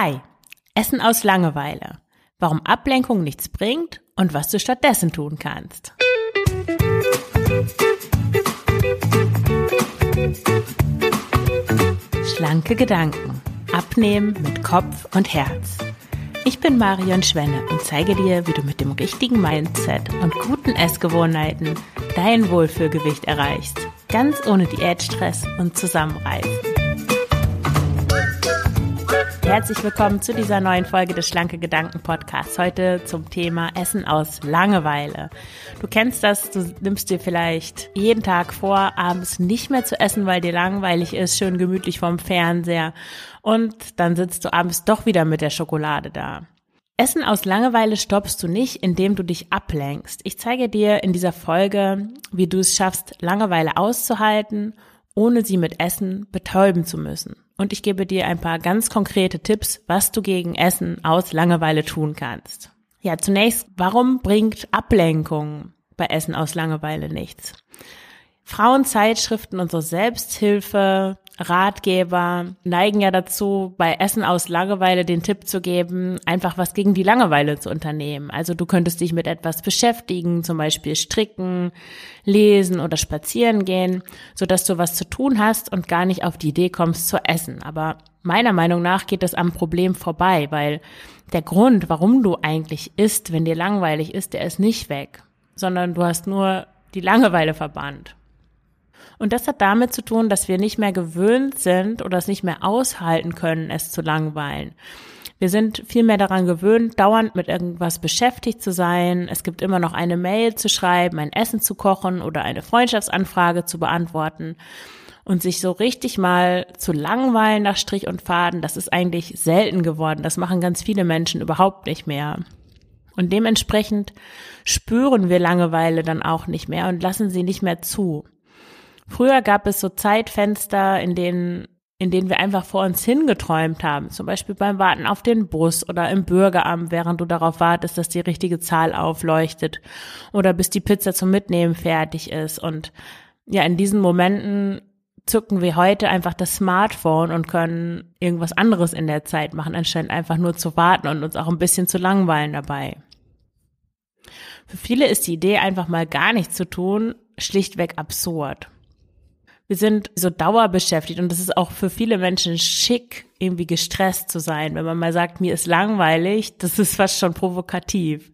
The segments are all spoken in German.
Hi, Essen aus Langeweile. Warum Ablenkung nichts bringt und was du stattdessen tun kannst. Schlanke Gedanken. Abnehmen mit Kopf und Herz. Ich bin Marion Schwenne und zeige dir, wie du mit dem richtigen Mindset und guten Essgewohnheiten dein Wohlfühlgewicht erreichst. Ganz ohne Diätstress und Zusammenreißen. Herzlich willkommen zu dieser neuen Folge des Schlanke Gedanken Podcasts. Heute zum Thema Essen aus Langeweile. Du kennst das, du nimmst dir vielleicht jeden Tag vor, abends nicht mehr zu essen, weil dir langweilig ist, schön gemütlich vorm Fernseher. Und dann sitzt du abends doch wieder mit der Schokolade da. Essen aus Langeweile stoppst du nicht, indem du dich ablenkst. Ich zeige dir in dieser Folge, wie du es schaffst, Langeweile auszuhalten, ohne sie mit Essen betäuben zu müssen und ich gebe dir ein paar ganz konkrete Tipps, was du gegen Essen aus Langeweile tun kannst. Ja, zunächst, warum bringt Ablenkung bei Essen aus Langeweile nichts? Frauenzeitschriften und so Selbsthilfe, Ratgeber neigen ja dazu, bei Essen aus Langeweile den Tipp zu geben, einfach was gegen die Langeweile zu unternehmen. Also du könntest dich mit etwas beschäftigen, zum Beispiel stricken, lesen oder spazieren gehen, so dass du was zu tun hast und gar nicht auf die Idee kommst zu essen. Aber meiner Meinung nach geht es am Problem vorbei, weil der Grund, warum du eigentlich isst, wenn dir langweilig ist, der ist nicht weg, sondern du hast nur die Langeweile verbannt. Und das hat damit zu tun, dass wir nicht mehr gewöhnt sind oder es nicht mehr aushalten können, es zu langweilen. Wir sind viel mehr daran gewöhnt, dauernd mit irgendwas beschäftigt zu sein. Es gibt immer noch eine Mail zu schreiben, ein Essen zu kochen oder eine Freundschaftsanfrage zu beantworten. Und sich so richtig mal zu langweilen nach Strich und Faden, das ist eigentlich selten geworden. Das machen ganz viele Menschen überhaupt nicht mehr. Und dementsprechend spüren wir Langeweile dann auch nicht mehr und lassen sie nicht mehr zu. Früher gab es so Zeitfenster, in denen in denen wir einfach vor uns hingeträumt haben, zum Beispiel beim Warten auf den Bus oder im Bürgeramt, während du darauf wartest, dass die richtige Zahl aufleuchtet oder bis die Pizza zum Mitnehmen fertig ist. Und ja, in diesen Momenten zücken wir heute einfach das Smartphone und können irgendwas anderes in der Zeit machen, anstatt einfach nur zu warten und uns auch ein bisschen zu langweilen dabei. Für viele ist die Idee, einfach mal gar nichts zu tun, schlichtweg absurd wir sind so dauerbeschäftigt und das ist auch für viele Menschen schick, irgendwie gestresst zu sein. Wenn man mal sagt, mir ist langweilig, das ist fast schon provokativ.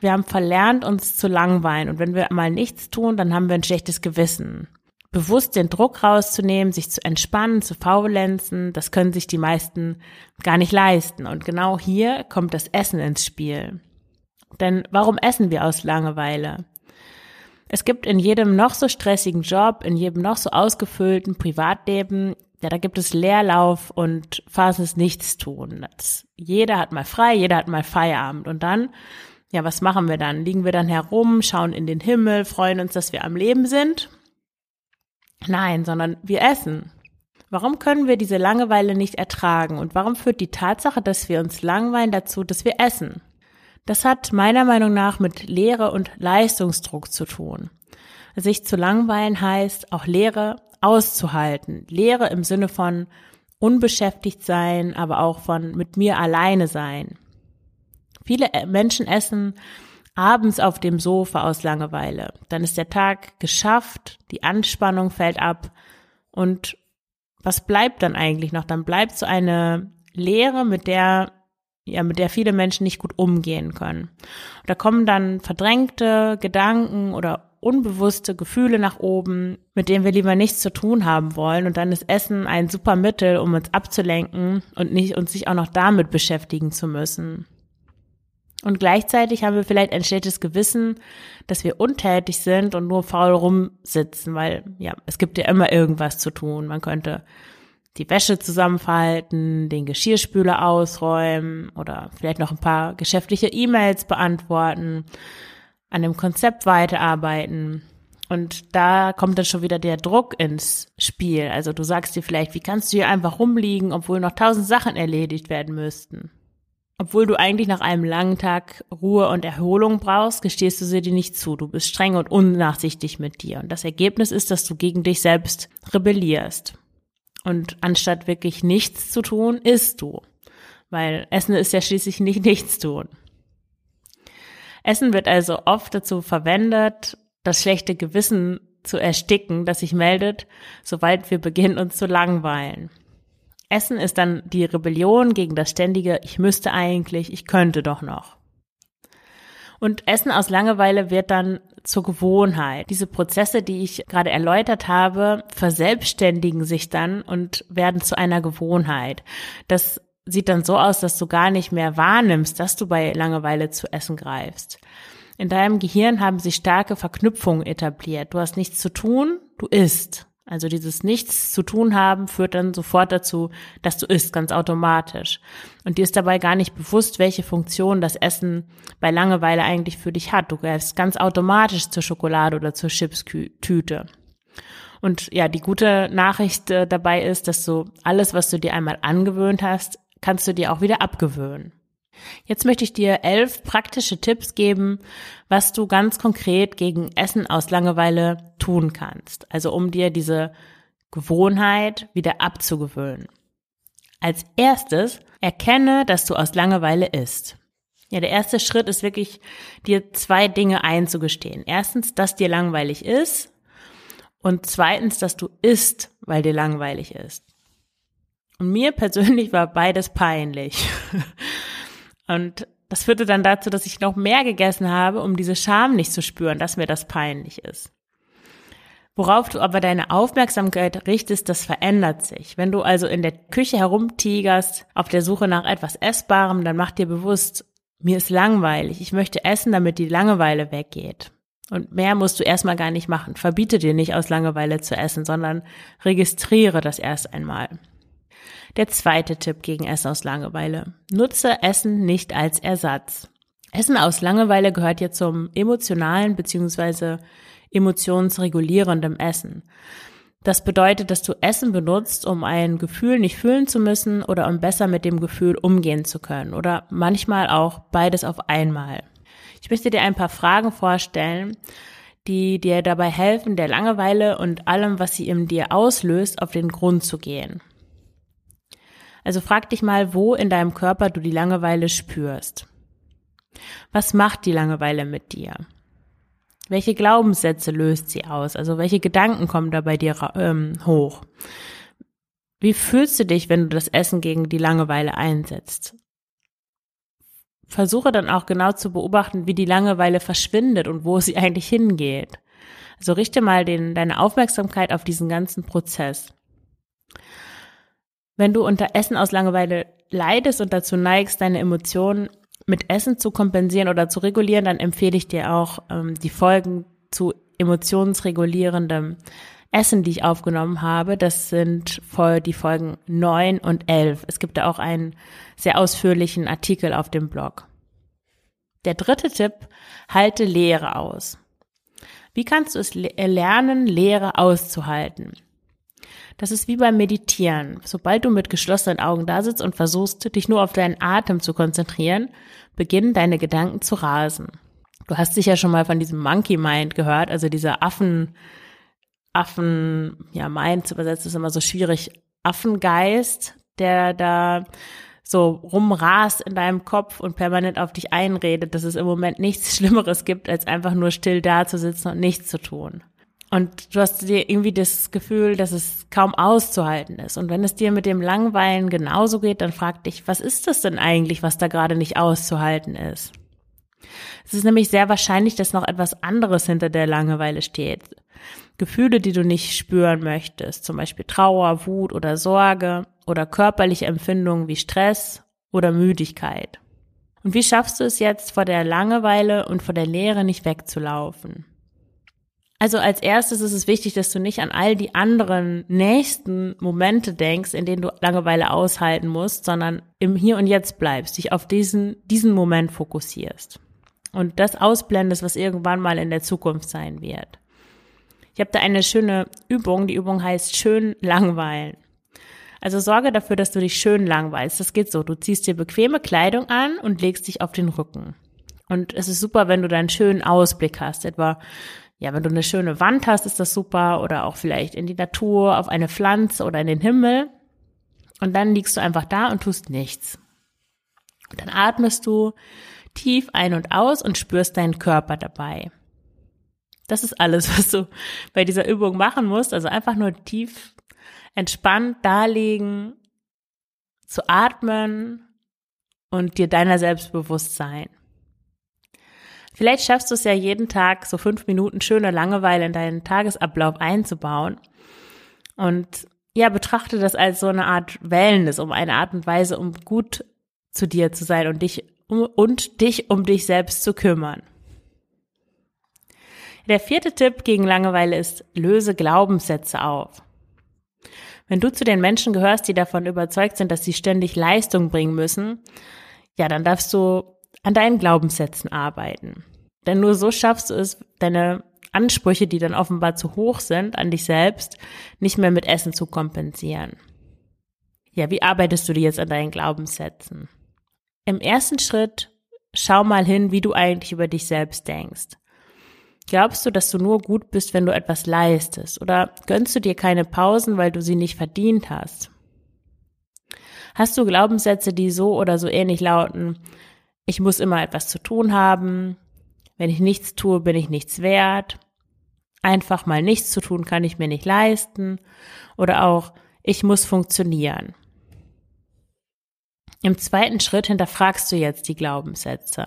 Wir haben verlernt, uns zu langweilen und wenn wir mal nichts tun, dann haben wir ein schlechtes Gewissen. Bewusst den Druck rauszunehmen, sich zu entspannen, zu faulenzen, das können sich die meisten gar nicht leisten. Und genau hier kommt das Essen ins Spiel. Denn warum essen wir aus Langeweile? Es gibt in jedem noch so stressigen Job, in jedem noch so ausgefüllten Privatleben, ja, da gibt es Leerlauf und Phasen des Nichtstun. Das, jeder hat mal frei, jeder hat mal Feierabend. Und dann, ja, was machen wir dann? Liegen wir dann herum, schauen in den Himmel, freuen uns, dass wir am Leben sind? Nein, sondern wir essen. Warum können wir diese Langeweile nicht ertragen? Und warum führt die Tatsache, dass wir uns langweilen dazu, dass wir essen? Das hat meiner Meinung nach mit Lehre und Leistungsdruck zu tun. Sich zu langweilen heißt auch Lehre auszuhalten. Lehre im Sinne von unbeschäftigt sein, aber auch von mit mir alleine sein. Viele Menschen essen abends auf dem Sofa aus Langeweile. Dann ist der Tag geschafft, die Anspannung fällt ab und was bleibt dann eigentlich noch? Dann bleibt so eine Leere, mit der ja, mit der viele Menschen nicht gut umgehen können. Und da kommen dann verdrängte Gedanken oder unbewusste Gefühle nach oben, mit denen wir lieber nichts zu tun haben wollen. Und dann ist Essen ein super Mittel, um uns abzulenken und nicht uns sich auch noch damit beschäftigen zu müssen. Und gleichzeitig haben wir vielleicht ein schlechtes Gewissen, dass wir untätig sind und nur faul rumsitzen, weil ja, es gibt ja immer irgendwas zu tun. Man könnte die Wäsche zusammenfalten, den Geschirrspüler ausräumen oder vielleicht noch ein paar geschäftliche E-Mails beantworten, an dem Konzept weiterarbeiten. Und da kommt dann schon wieder der Druck ins Spiel. Also du sagst dir vielleicht, wie kannst du hier einfach rumliegen, obwohl noch tausend Sachen erledigt werden müssten? Obwohl du eigentlich nach einem langen Tag Ruhe und Erholung brauchst, gestehst du sie dir nicht zu. Du bist streng und unnachsichtig mit dir. Und das Ergebnis ist, dass du gegen dich selbst rebellierst. Und anstatt wirklich nichts zu tun, isst du. weil Essen ist ja schließlich nicht nichts tun. Essen wird also oft dazu verwendet, das schlechte Gewissen zu ersticken, das sich meldet, sobald wir beginnen, uns zu langweilen. Essen ist dann die Rebellion gegen das ständige Ich müsste eigentlich, ich könnte doch noch. Und Essen aus Langeweile wird dann zur Gewohnheit. Diese Prozesse, die ich gerade erläutert habe, verselbstständigen sich dann und werden zu einer Gewohnheit. Das sieht dann so aus, dass du gar nicht mehr wahrnimmst, dass du bei Langeweile zu essen greifst. In deinem Gehirn haben sich starke Verknüpfungen etabliert. Du hast nichts zu tun, du isst. Also dieses Nichts zu tun haben führt dann sofort dazu, dass du isst, ganz automatisch. Und dir ist dabei gar nicht bewusst, welche Funktion das Essen bei Langeweile eigentlich für dich hat. Du greifst ganz automatisch zur Schokolade oder zur Chipstüte. Und ja, die gute Nachricht äh, dabei ist, dass du alles, was du dir einmal angewöhnt hast, kannst du dir auch wieder abgewöhnen. Jetzt möchte ich dir elf praktische Tipps geben, was du ganz konkret gegen Essen aus Langeweile tun kannst. Also um dir diese Gewohnheit wieder abzugewöhnen. Als erstes erkenne, dass du aus Langeweile isst. Ja, der erste Schritt ist wirklich, dir zwei Dinge einzugestehen. Erstens, dass dir langweilig ist und zweitens, dass du isst, weil dir langweilig ist. Und mir persönlich war beides peinlich. Und das führte dann dazu, dass ich noch mehr gegessen habe, um diese Scham nicht zu spüren, dass mir das peinlich ist. Worauf du aber deine Aufmerksamkeit richtest, das verändert sich. Wenn du also in der Küche herumtigerst, auf der Suche nach etwas Essbarem, dann mach dir bewusst, mir ist langweilig. Ich möchte essen, damit die Langeweile weggeht. Und mehr musst du erstmal gar nicht machen. Verbiete dir nicht aus Langeweile zu essen, sondern registriere das erst einmal. Der zweite Tipp gegen Essen aus Langeweile. Nutze Essen nicht als Ersatz. Essen aus Langeweile gehört hier zum emotionalen bzw. emotionsregulierendem Essen. Das bedeutet, dass du Essen benutzt, um ein Gefühl nicht fühlen zu müssen oder um besser mit dem Gefühl umgehen zu können oder manchmal auch beides auf einmal. Ich möchte dir ein paar Fragen vorstellen, die dir dabei helfen, der Langeweile und allem, was sie in dir auslöst, auf den Grund zu gehen. Also frag dich mal, wo in deinem Körper du die Langeweile spürst. Was macht die Langeweile mit dir? Welche Glaubenssätze löst sie aus? Also welche Gedanken kommen da bei dir ähm, hoch? Wie fühlst du dich, wenn du das Essen gegen die Langeweile einsetzt? Versuche dann auch genau zu beobachten, wie die Langeweile verschwindet und wo sie eigentlich hingeht. Also richte mal den, deine Aufmerksamkeit auf diesen ganzen Prozess. Wenn du unter Essen aus Langeweile leidest und dazu neigst, deine Emotionen mit Essen zu kompensieren oder zu regulieren, dann empfehle ich dir auch ähm, die Folgen zu emotionsregulierendem Essen, die ich aufgenommen habe. Das sind voll die Folgen neun und elf. Es gibt da auch einen sehr ausführlichen Artikel auf dem Blog. Der dritte Tipp, halte Leere aus. Wie kannst du es lernen, Leere auszuhalten? Das ist wie beim Meditieren. Sobald du mit geschlossenen Augen da sitzt und versuchst, dich nur auf deinen Atem zu konzentrieren, beginnen deine Gedanken zu rasen. Du hast sicher schon mal von diesem Monkey Mind gehört, also dieser Affen, Affen, ja, Mind zu übersetzen ist immer so schwierig. Affengeist, der da so rumrast in deinem Kopf und permanent auf dich einredet, dass es im Moment nichts Schlimmeres gibt, als einfach nur still da zu sitzen und nichts zu tun. Und du hast dir irgendwie das Gefühl, dass es kaum auszuhalten ist. Und wenn es dir mit dem Langweilen genauso geht, dann frag dich, was ist das denn eigentlich, was da gerade nicht auszuhalten ist? Es ist nämlich sehr wahrscheinlich, dass noch etwas anderes hinter der Langeweile steht. Gefühle, die du nicht spüren möchtest, zum Beispiel Trauer, Wut oder Sorge oder körperliche Empfindungen wie Stress oder Müdigkeit. Und wie schaffst du es jetzt, vor der Langeweile und vor der Leere nicht wegzulaufen? Also als erstes ist es wichtig, dass du nicht an all die anderen nächsten Momente denkst, in denen du Langeweile aushalten musst, sondern im Hier und Jetzt bleibst, dich auf diesen, diesen Moment fokussierst und das ausblendest, was irgendwann mal in der Zukunft sein wird. Ich habe da eine schöne Übung, die Übung heißt schön langweilen. Also sorge dafür, dass du dich schön langweilst. Das geht so, du ziehst dir bequeme Kleidung an und legst dich auf den Rücken. Und es ist super, wenn du da einen schönen Ausblick hast, etwa ja, wenn du eine schöne Wand hast, ist das super oder auch vielleicht in die Natur, auf eine Pflanze oder in den Himmel. Und dann liegst du einfach da und tust nichts. Dann atmest du tief ein und aus und spürst deinen Körper dabei. Das ist alles, was du bei dieser Übung machen musst. Also einfach nur tief entspannt darlegen, zu atmen und dir deiner selbst bewusst sein. Vielleicht schaffst du es ja jeden Tag, so fünf Minuten schöne Langeweile in deinen Tagesablauf einzubauen. Und ja, betrachte das als so eine Art Wellness, um eine Art und Weise, um gut zu dir zu sein und dich um, und dich um dich selbst zu kümmern. Der vierte Tipp gegen Langeweile ist, löse Glaubenssätze auf. Wenn du zu den Menschen gehörst, die davon überzeugt sind, dass sie ständig Leistung bringen müssen, ja, dann darfst du an deinen Glaubenssätzen arbeiten. Denn nur so schaffst du es, deine Ansprüche, die dann offenbar zu hoch sind an dich selbst, nicht mehr mit Essen zu kompensieren. Ja, wie arbeitest du dir jetzt an deinen Glaubenssätzen? Im ersten Schritt schau mal hin, wie du eigentlich über dich selbst denkst. Glaubst du, dass du nur gut bist, wenn du etwas leistest? Oder gönnst du dir keine Pausen, weil du sie nicht verdient hast? Hast du Glaubenssätze, die so oder so ähnlich lauten, ich muss immer etwas zu tun haben, wenn ich nichts tue, bin ich nichts wert, einfach mal nichts zu tun kann ich mir nicht leisten oder auch ich muss funktionieren. Im zweiten Schritt hinterfragst du jetzt die Glaubenssätze.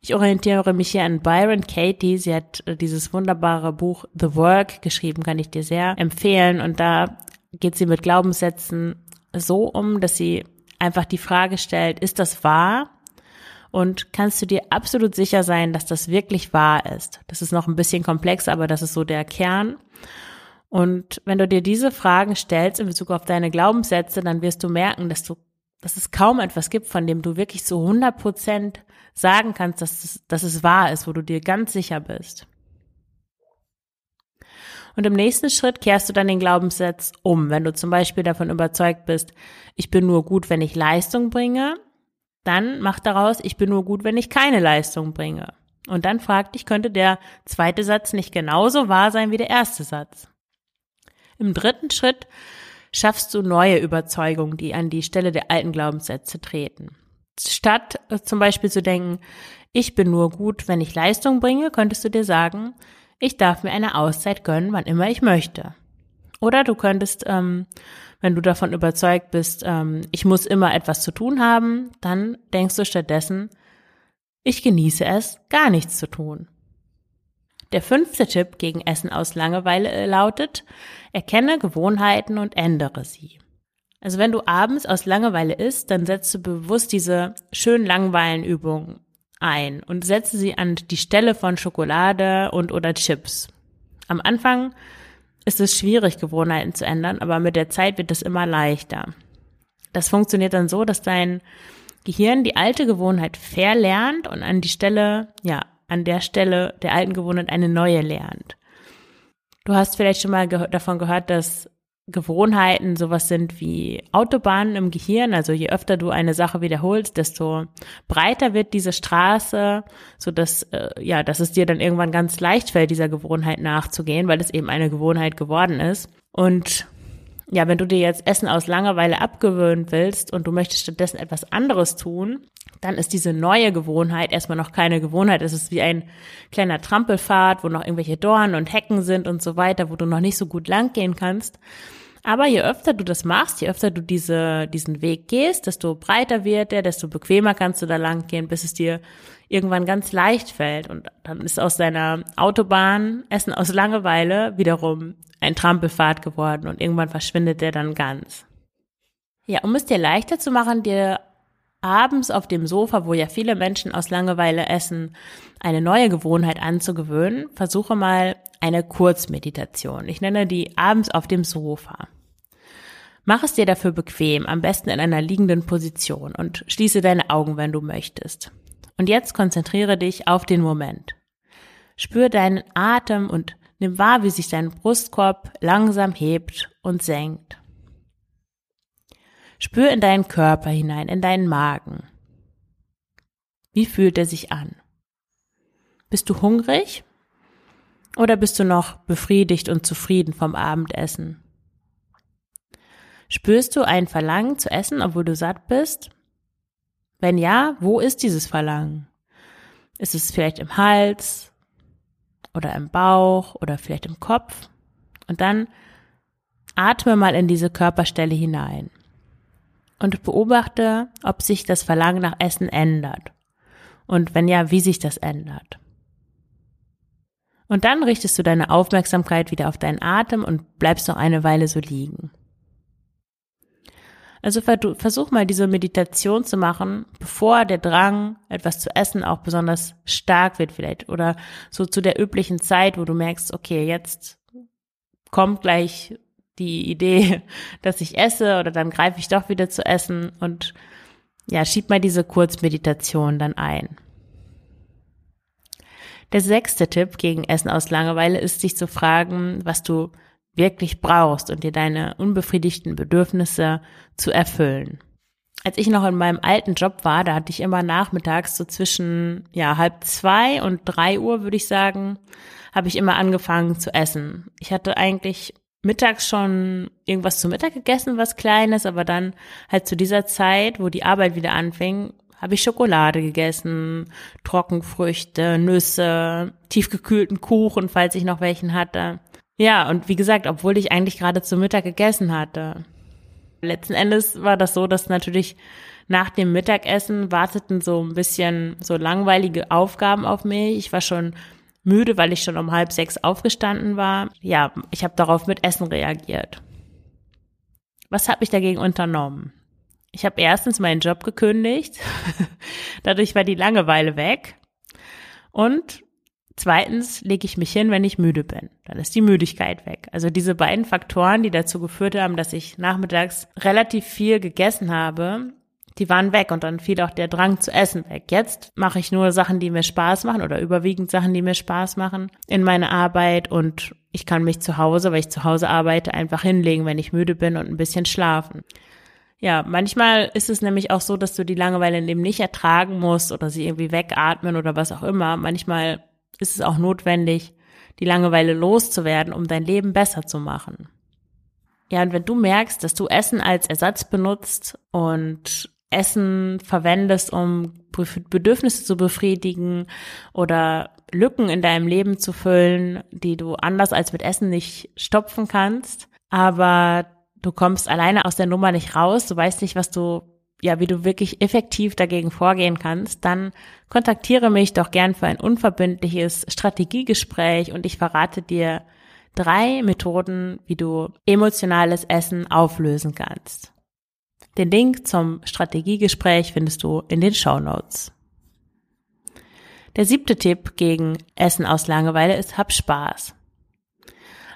Ich orientiere mich hier an Byron Katie. Sie hat äh, dieses wunderbare Buch The Work geschrieben, kann ich dir sehr empfehlen. Und da geht sie mit Glaubenssätzen so um, dass sie einfach die Frage stellt, ist das wahr? Und kannst du dir absolut sicher sein, dass das wirklich wahr ist? Das ist noch ein bisschen komplex, aber das ist so der Kern. Und wenn du dir diese Fragen stellst in Bezug auf deine Glaubenssätze, dann wirst du merken, dass du, dass es kaum etwas gibt, von dem du wirklich zu 100 Prozent sagen kannst, dass es, dass es wahr ist, wo du dir ganz sicher bist. Und im nächsten Schritt kehrst du dann den Glaubenssatz um. Wenn du zum Beispiel davon überzeugt bist, ich bin nur gut, wenn ich Leistung bringe, dann mach daraus, ich bin nur gut, wenn ich keine Leistung bringe. Und dann frag dich, könnte der zweite Satz nicht genauso wahr sein wie der erste Satz? Im dritten Schritt schaffst du neue Überzeugungen, die an die Stelle der alten Glaubenssätze treten. Statt äh, zum Beispiel zu denken, ich bin nur gut, wenn ich Leistung bringe, könntest du dir sagen, ich darf mir eine Auszeit gönnen, wann immer ich möchte. Oder du könntest, ähm, wenn du davon überzeugt bist, ähm, ich muss immer etwas zu tun haben, dann denkst du stattdessen, ich genieße es, gar nichts zu tun. Der fünfte Tipp gegen Essen aus Langeweile äh, lautet, erkenne Gewohnheiten und ändere sie. Also wenn du abends aus Langeweile isst, dann setzt du bewusst diese schönen Langweilenübungen ein und setze sie an die Stelle von Schokolade und oder Chips. Am Anfang ist es schwierig, Gewohnheiten zu ändern, aber mit der Zeit wird es immer leichter. Das funktioniert dann so, dass dein Gehirn die alte Gewohnheit verlernt und an die Stelle, ja, an der Stelle der alten Gewohnheit eine neue lernt. Du hast vielleicht schon mal ge davon gehört, dass Gewohnheiten sowas sind wie Autobahnen im Gehirn. Also je öfter du eine Sache wiederholst, desto breiter wird diese Straße, so dass äh, ja, dass es dir dann irgendwann ganz leicht fällt, dieser Gewohnheit nachzugehen, weil es eben eine Gewohnheit geworden ist. Und ja, wenn du dir jetzt Essen aus Langeweile abgewöhnen willst und du möchtest stattdessen etwas anderes tun, dann ist diese neue Gewohnheit erstmal noch keine Gewohnheit. Es ist wie ein kleiner Trampelpfad, wo noch irgendwelche Dornen und Hecken sind und so weiter, wo du noch nicht so gut lang gehen kannst. Aber je öfter du das machst, je öfter du diese, diesen Weg gehst, desto breiter wird er, desto bequemer kannst du da lang gehen, bis es dir irgendwann ganz leicht fällt. Und dann ist aus deiner Autobahn Essen aus Langeweile wiederum ein Trampelpfad geworden und irgendwann verschwindet der dann ganz. Ja, um es dir leichter zu machen, dir abends auf dem Sofa, wo ja viele Menschen aus Langeweile essen, eine neue Gewohnheit anzugewöhnen, versuche mal eine Kurzmeditation. Ich nenne die abends auf dem Sofa. Mach es dir dafür bequem, am besten in einer liegenden Position und schließe deine Augen, wenn du möchtest. Und jetzt konzentriere dich auf den Moment. Spür deinen Atem und nimm wahr, wie sich dein Brustkorb langsam hebt und senkt. Spür in deinen Körper hinein, in deinen Magen. Wie fühlt er sich an? Bist du hungrig? Oder bist du noch befriedigt und zufrieden vom Abendessen? Spürst du ein Verlangen zu essen, obwohl du satt bist? Wenn ja, wo ist dieses Verlangen? Ist es vielleicht im Hals oder im Bauch oder vielleicht im Kopf? Und dann atme mal in diese Körperstelle hinein und beobachte, ob sich das Verlangen nach Essen ändert. Und wenn ja, wie sich das ändert. Und dann richtest du deine Aufmerksamkeit wieder auf deinen Atem und bleibst noch eine Weile so liegen. Also versuch mal diese Meditation zu machen, bevor der Drang, etwas zu essen, auch besonders stark wird vielleicht. Oder so zu der üblichen Zeit, wo du merkst, okay, jetzt kommt gleich die Idee, dass ich esse oder dann greife ich doch wieder zu essen und ja, schieb mal diese Kurzmeditation dann ein. Der sechste Tipp gegen Essen aus Langeweile ist, sich zu fragen, was du wirklich brauchst und dir deine unbefriedigten Bedürfnisse zu erfüllen. Als ich noch in meinem alten Job war, da hatte ich immer nachmittags so zwischen ja halb zwei und drei Uhr, würde ich sagen, habe ich immer angefangen zu essen. Ich hatte eigentlich mittags schon irgendwas zu Mittag gegessen, was Kleines, aber dann halt zu dieser Zeit, wo die Arbeit wieder anfing, habe ich Schokolade gegessen, Trockenfrüchte, Nüsse, tiefgekühlten Kuchen, falls ich noch welchen hatte. Ja, und wie gesagt, obwohl ich eigentlich gerade zu Mittag gegessen hatte. Letzten Endes war das so, dass natürlich nach dem Mittagessen warteten so ein bisschen so langweilige Aufgaben auf mich. Ich war schon müde, weil ich schon um halb sechs aufgestanden war. Ja, ich habe darauf mit Essen reagiert. Was habe ich dagegen unternommen? Ich habe erstens meinen Job gekündigt. Dadurch war die Langeweile weg. Und Zweitens lege ich mich hin, wenn ich müde bin. Dann ist die Müdigkeit weg. Also diese beiden Faktoren, die dazu geführt haben, dass ich nachmittags relativ viel gegessen habe, die waren weg und dann fiel auch der Drang zu essen weg. Jetzt mache ich nur Sachen, die mir Spaß machen oder überwiegend Sachen, die mir Spaß machen in meiner Arbeit und ich kann mich zu Hause, weil ich zu Hause arbeite, einfach hinlegen, wenn ich müde bin und ein bisschen schlafen. Ja, manchmal ist es nämlich auch so, dass du die Langeweile dem nicht ertragen musst oder sie irgendwie wegatmen oder was auch immer. Manchmal ist es auch notwendig, die Langeweile loszuwerden, um dein Leben besser zu machen. Ja, und wenn du merkst, dass du Essen als Ersatz benutzt und Essen verwendest, um Bedürfnisse zu befriedigen oder Lücken in deinem Leben zu füllen, die du anders als mit Essen nicht stopfen kannst, aber du kommst alleine aus der Nummer nicht raus, du weißt nicht, was du ja, wie du wirklich effektiv dagegen vorgehen kannst, dann kontaktiere mich doch gern für ein unverbindliches Strategiegespräch und ich verrate dir drei Methoden, wie du emotionales Essen auflösen kannst. Den Link zum Strategiegespräch findest du in den Show Notes. Der siebte Tipp gegen Essen aus Langeweile ist, hab Spaß.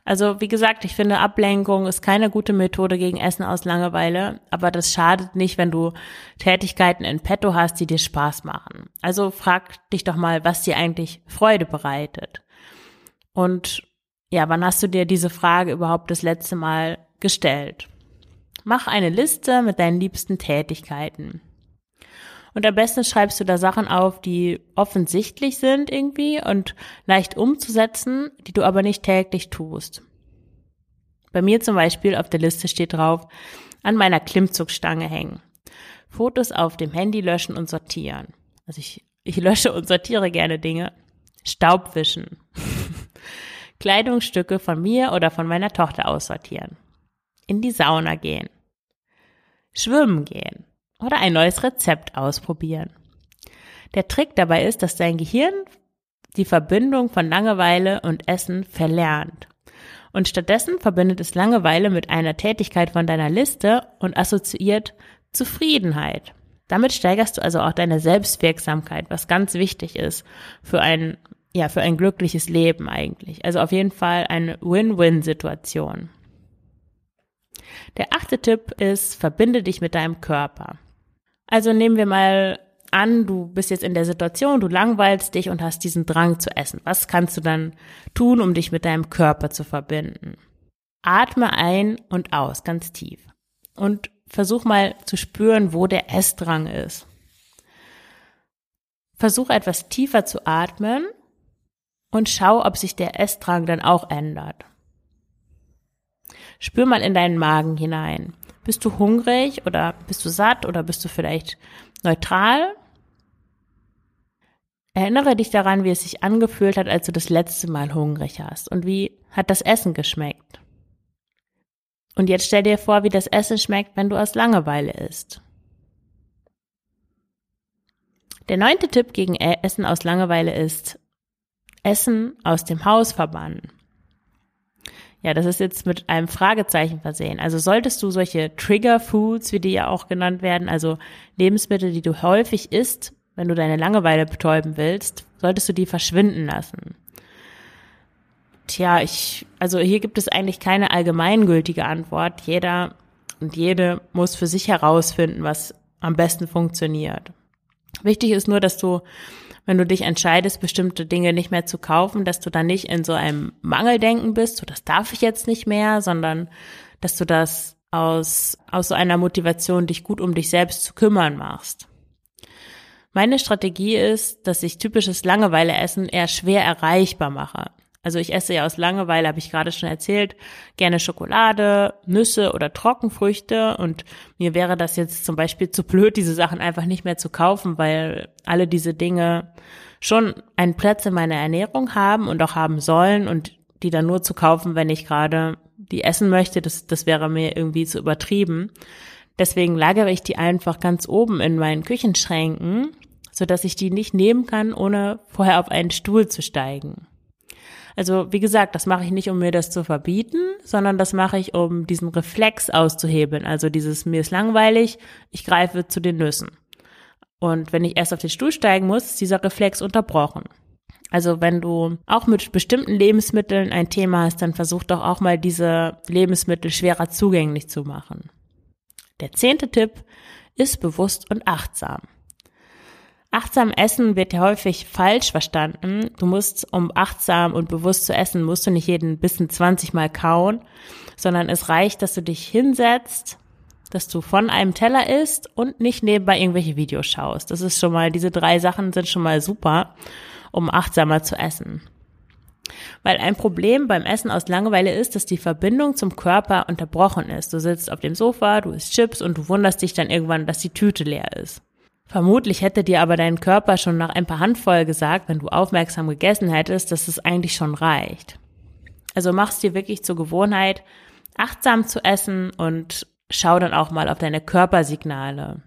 Also wie gesagt, ich finde Ablenkung ist keine gute Methode gegen Essen aus Langeweile, aber das schadet nicht, wenn du Tätigkeiten in petto hast, die dir Spaß machen. Also frag dich doch mal, was dir eigentlich Freude bereitet. Und ja, wann hast du dir diese Frage überhaupt das letzte Mal gestellt? Mach eine Liste mit deinen liebsten Tätigkeiten. Und am besten schreibst du da Sachen auf, die offensichtlich sind irgendwie und leicht umzusetzen, die du aber nicht täglich tust. Bei mir zum Beispiel auf der Liste steht drauf, an meiner Klimmzugstange hängen. Fotos auf dem Handy löschen und sortieren. Also ich, ich lösche und sortiere gerne Dinge. Staubwischen. Kleidungsstücke von mir oder von meiner Tochter aussortieren. In die Sauna gehen. Schwimmen gehen oder ein neues Rezept ausprobieren. Der Trick dabei ist, dass dein Gehirn die Verbindung von Langeweile und Essen verlernt. Und stattdessen verbindet es Langeweile mit einer Tätigkeit von deiner Liste und assoziiert Zufriedenheit. Damit steigerst du also auch deine Selbstwirksamkeit, was ganz wichtig ist für ein, ja, für ein glückliches Leben eigentlich. Also auf jeden Fall eine Win-Win-Situation. Der achte Tipp ist, verbinde dich mit deinem Körper. Also nehmen wir mal an, du bist jetzt in der Situation, du langweilst dich und hast diesen Drang zu essen. Was kannst du dann tun, um dich mit deinem Körper zu verbinden? Atme ein und aus, ganz tief. Und versuch mal zu spüren, wo der Essdrang ist. Versuch etwas tiefer zu atmen und schau, ob sich der Essdrang dann auch ändert. Spür mal in deinen Magen hinein. Bist du hungrig oder bist du satt oder bist du vielleicht neutral? Erinnere dich daran, wie es sich angefühlt hat, als du das letzte Mal hungrig hast und wie hat das Essen geschmeckt. Und jetzt stell dir vor, wie das Essen schmeckt, wenn du aus Langeweile isst. Der neunte Tipp gegen Essen aus Langeweile ist Essen aus dem Haus verbannen. Ja, das ist jetzt mit einem Fragezeichen versehen. Also solltest du solche Trigger Foods, wie die ja auch genannt werden, also Lebensmittel, die du häufig isst, wenn du deine Langeweile betäuben willst, solltest du die verschwinden lassen. Tja, ich, also hier gibt es eigentlich keine allgemeingültige Antwort. Jeder und jede muss für sich herausfinden, was am besten funktioniert. Wichtig ist nur, dass du wenn du dich entscheidest, bestimmte Dinge nicht mehr zu kaufen, dass du dann nicht in so einem Mangeldenken bist, so das darf ich jetzt nicht mehr, sondern dass du das aus, aus so einer Motivation, dich gut um dich selbst zu kümmern machst. Meine Strategie ist, dass ich typisches Langeweileessen eher schwer erreichbar mache. Also ich esse ja aus Langeweile, habe ich gerade schon erzählt, gerne Schokolade, Nüsse oder Trockenfrüchte und mir wäre das jetzt zum Beispiel zu blöd, diese Sachen einfach nicht mehr zu kaufen, weil alle diese Dinge schon einen Platz in meiner Ernährung haben und auch haben sollen und die dann nur zu kaufen, wenn ich gerade die essen möchte, das, das wäre mir irgendwie zu übertrieben. Deswegen lagere ich die einfach ganz oben in meinen Küchenschränken, so dass ich die nicht nehmen kann, ohne vorher auf einen Stuhl zu steigen. Also wie gesagt, das mache ich nicht, um mir das zu verbieten, sondern das mache ich, um diesen Reflex auszuhebeln. Also dieses mir ist langweilig, ich greife zu den Nüssen. Und wenn ich erst auf den Stuhl steigen muss, ist dieser Reflex unterbrochen. Also wenn du auch mit bestimmten Lebensmitteln ein Thema hast, dann versuch doch auch mal diese Lebensmittel schwerer zugänglich zu machen. Der zehnte Tipp ist bewusst und achtsam. Achtsam essen wird ja häufig falsch verstanden. Du musst, um achtsam und bewusst zu essen, musst du nicht jeden Bissen 20 Mal kauen, sondern es reicht, dass du dich hinsetzt, dass du von einem Teller isst und nicht nebenbei irgendwelche Videos schaust. Das ist schon mal, diese drei Sachen sind schon mal super, um achtsamer zu essen. Weil ein Problem beim Essen aus Langeweile ist, dass die Verbindung zum Körper unterbrochen ist. Du sitzt auf dem Sofa, du isst Chips und du wunderst dich dann irgendwann, dass die Tüte leer ist. Vermutlich hätte dir aber dein Körper schon nach ein paar Handvoll gesagt, wenn du aufmerksam gegessen hättest, dass es eigentlich schon reicht. Also machst dir wirklich zur Gewohnheit, achtsam zu essen und schau dann auch mal auf deine Körpersignale.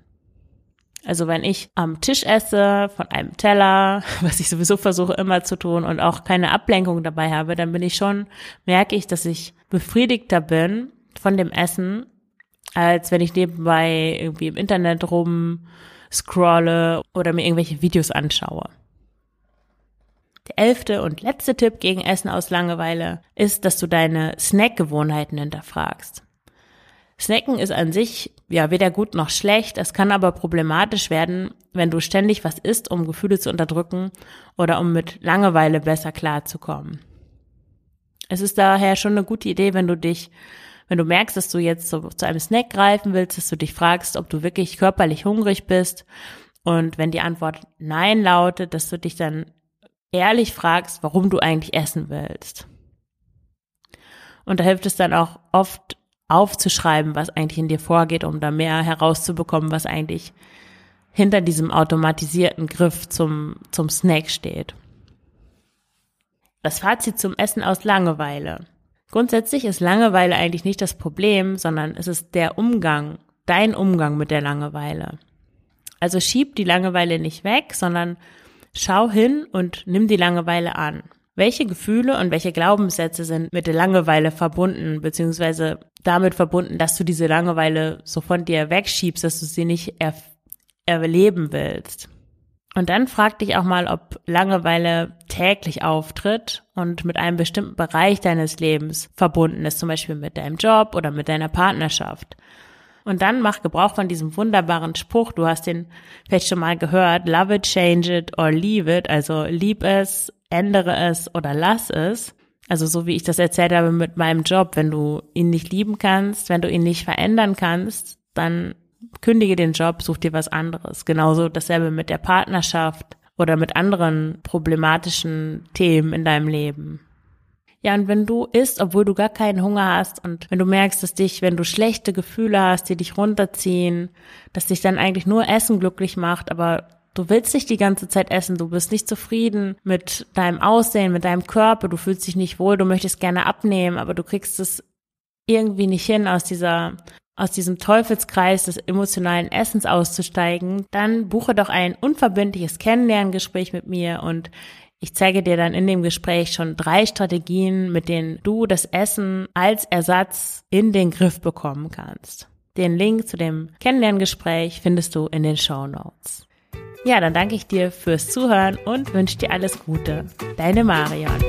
Also wenn ich am Tisch esse, von einem Teller, was ich sowieso versuche immer zu tun und auch keine Ablenkung dabei habe, dann bin ich schon, merke ich, dass ich befriedigter bin von dem Essen, als wenn ich nebenbei irgendwie im Internet rum scrolle oder mir irgendwelche Videos anschaue. Der elfte und letzte Tipp gegen Essen aus Langeweile ist, dass du deine Snackgewohnheiten hinterfragst. Snacken ist an sich ja weder gut noch schlecht, es kann aber problematisch werden, wenn du ständig was isst, um Gefühle zu unterdrücken oder um mit Langeweile besser klarzukommen. Es ist daher schon eine gute Idee, wenn du dich wenn du merkst, dass du jetzt zu, zu einem Snack greifen willst, dass du dich fragst, ob du wirklich körperlich hungrig bist. Und wenn die Antwort Nein lautet, dass du dich dann ehrlich fragst, warum du eigentlich essen willst. Und da hilft es dann auch oft aufzuschreiben, was eigentlich in dir vorgeht, um da mehr herauszubekommen, was eigentlich hinter diesem automatisierten Griff zum, zum Snack steht. Das Fazit zum Essen aus Langeweile. Grundsätzlich ist Langeweile eigentlich nicht das Problem, sondern es ist der Umgang, dein Umgang mit der Langeweile. Also schieb die Langeweile nicht weg, sondern schau hin und nimm die Langeweile an. Welche Gefühle und welche Glaubenssätze sind mit der Langeweile verbunden, beziehungsweise damit verbunden, dass du diese Langeweile so von dir wegschiebst, dass du sie nicht er erleben willst? Und dann frag dich auch mal, ob Langeweile täglich auftritt und mit einem bestimmten Bereich deines Lebens verbunden ist, zum Beispiel mit deinem Job oder mit deiner Partnerschaft. Und dann mach Gebrauch von diesem wunderbaren Spruch, du hast den vielleicht schon mal gehört, love it, change it or leave it, also lieb es, ändere es oder lass es. Also so wie ich das erzählt habe mit meinem Job, wenn du ihn nicht lieben kannst, wenn du ihn nicht verändern kannst, dann kündige den Job, such dir was anderes. Genauso dasselbe mit der Partnerschaft oder mit anderen problematischen Themen in deinem Leben. Ja, und wenn du isst, obwohl du gar keinen Hunger hast und wenn du merkst, dass dich, wenn du schlechte Gefühle hast, die dich runterziehen, dass dich dann eigentlich nur Essen glücklich macht, aber du willst nicht die ganze Zeit essen, du bist nicht zufrieden mit deinem Aussehen, mit deinem Körper, du fühlst dich nicht wohl, du möchtest gerne abnehmen, aber du kriegst es irgendwie nicht hin, aus dieser aus diesem Teufelskreis des emotionalen Essens auszusteigen, dann buche doch ein unverbindliches Kennenlerngespräch mit mir und ich zeige dir dann in dem Gespräch schon drei Strategien, mit denen du das Essen als Ersatz in den Griff bekommen kannst. Den Link zu dem Kennenlerngespräch findest du in den Show Notes. Ja, dann danke ich dir fürs Zuhören und wünsche dir alles Gute. Deine Marion.